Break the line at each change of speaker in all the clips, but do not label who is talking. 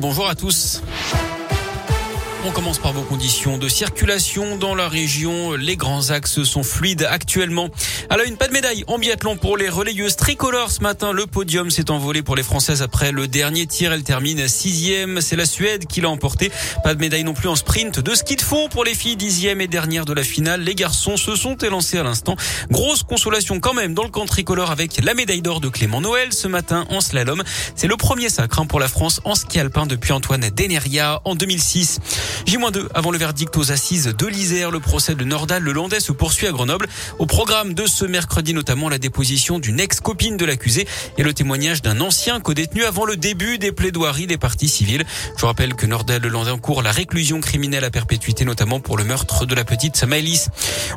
bonjour à tous. On commence par vos conditions de circulation dans la région. Les grands axes sont fluides actuellement. Alors une pas de médaille en biathlon pour les relayeuses tricolores ce matin. Le podium s'est envolé pour les Françaises après le dernier tir. Elle termine sixième. C'est la Suède qui l'a emporté. Pas de médaille non plus en sprint de ski de fond pour les filles dixième et dernière de la finale. Les garçons se sont élancés à l'instant. Grosse consolation quand même dans le camp tricolore avec la médaille d'or de Clément Noël ce matin en slalom. C'est le premier sacre hein, pour la France en ski alpin depuis Antoine Deneria en 2006. J-2 avant le verdict aux assises de l'Isère. Le procès de Nordal le Landais se poursuit à Grenoble. Au programme de ce mercredi, notamment la déposition d'une ex-copine de l'accusé et le témoignage d'un ancien co-détenu avant le début des plaidoiries des parties civiles. Je rappelle que Nordal le Landais encourt la réclusion criminelle à perpétuité, notamment pour le meurtre de la petite Maëlys.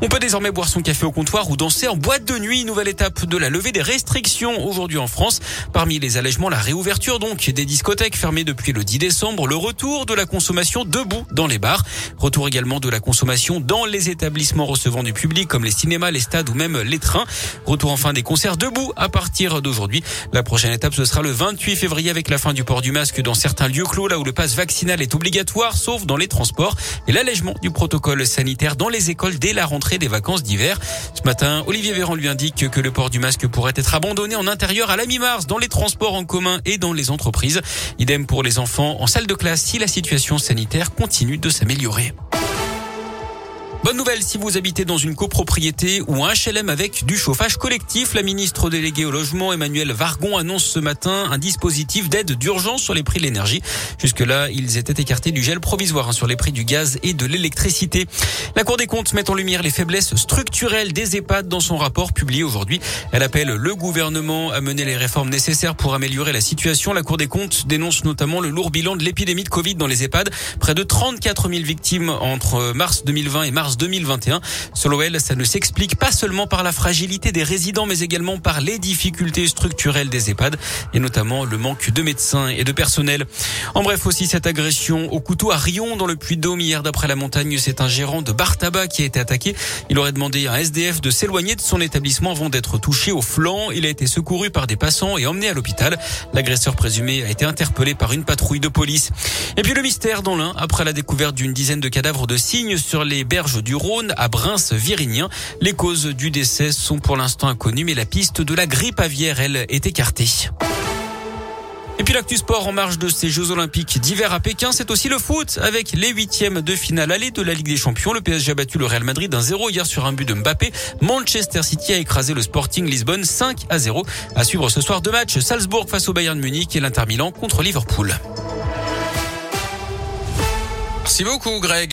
On peut désormais boire son café au comptoir ou danser en boîte de nuit. Nouvelle étape de la levée des restrictions aujourd'hui en France. Parmi les allègements, la réouverture donc des discothèques fermées depuis le 10 décembre, le retour de la consommation debout dans les bars. Retour également de la consommation dans les établissements recevant du public comme les cinémas, les stades ou même les trains. Retour enfin des concerts debout à partir d'aujourd'hui. La prochaine étape, ce sera le 28 février avec la fin du port du masque dans certains lieux clos, là où le passe vaccinal est obligatoire, sauf dans les transports, et l'allègement du protocole sanitaire dans les écoles dès la rentrée des vacances d'hiver. Ce matin, Olivier Véran lui indique que le port du masque pourrait être abandonné en intérieur à la mi-mars dans les transports en commun et dans les entreprises. Idem pour les enfants en salle de classe si la situation sanitaire continue de s'améliorer. Bonne nouvelle si vous habitez dans une copropriété ou un HLM avec du chauffage collectif. La ministre déléguée au logement, Emmanuel Vargon, annonce ce matin un dispositif d'aide d'urgence sur les prix de l'énergie. Jusque-là, ils étaient écartés du gel provisoire hein, sur les prix du gaz et de l'électricité. La Cour des comptes met en lumière les faiblesses structurelles des EHPAD dans son rapport publié aujourd'hui. Elle appelle le gouvernement à mener les réformes nécessaires pour améliorer la situation. La Cour des comptes dénonce notamment le lourd bilan de l'épidémie de Covid dans les EHPAD. Près de 34 000 victimes entre mars 2020 et mars 2021. Selon elle, ça ne s'explique pas seulement par la fragilité des résidents, mais également par les difficultés structurelles des EHPAD et notamment le manque de médecins et de personnel. En bref, aussi cette agression au couteau à Rion dans le Puy-de-Dôme hier d'après la montagne, c'est un gérant de bar tabac qui a été attaqué. Il aurait demandé à un SDF de s'éloigner de son établissement avant d'être touché au flanc. Il a été secouru par des passants et emmené à l'hôpital. L'agresseur présumé a été interpellé par une patrouille de police. Et puis le mystère dans l'un après la découverte d'une dizaine de cadavres de cygnes sur les berges du Rhône à Brins-Virinien. Les causes du décès sont pour l'instant inconnues, mais la piste de la grippe aviaire, elle, est écartée. Et puis l'actu sport en marge de ces Jeux Olympiques d'hiver à Pékin, c'est aussi le foot avec les huitièmes de finale aller de la Ligue des Champions. Le PSG a battu le Real Madrid d'un 0 hier sur un but de Mbappé. Manchester City a écrasé le Sporting Lisbonne 5 à 0. À suivre ce soir deux matchs, Salzbourg face au Bayern Munich et l'Inter Milan contre Liverpool.
Merci beaucoup Greg.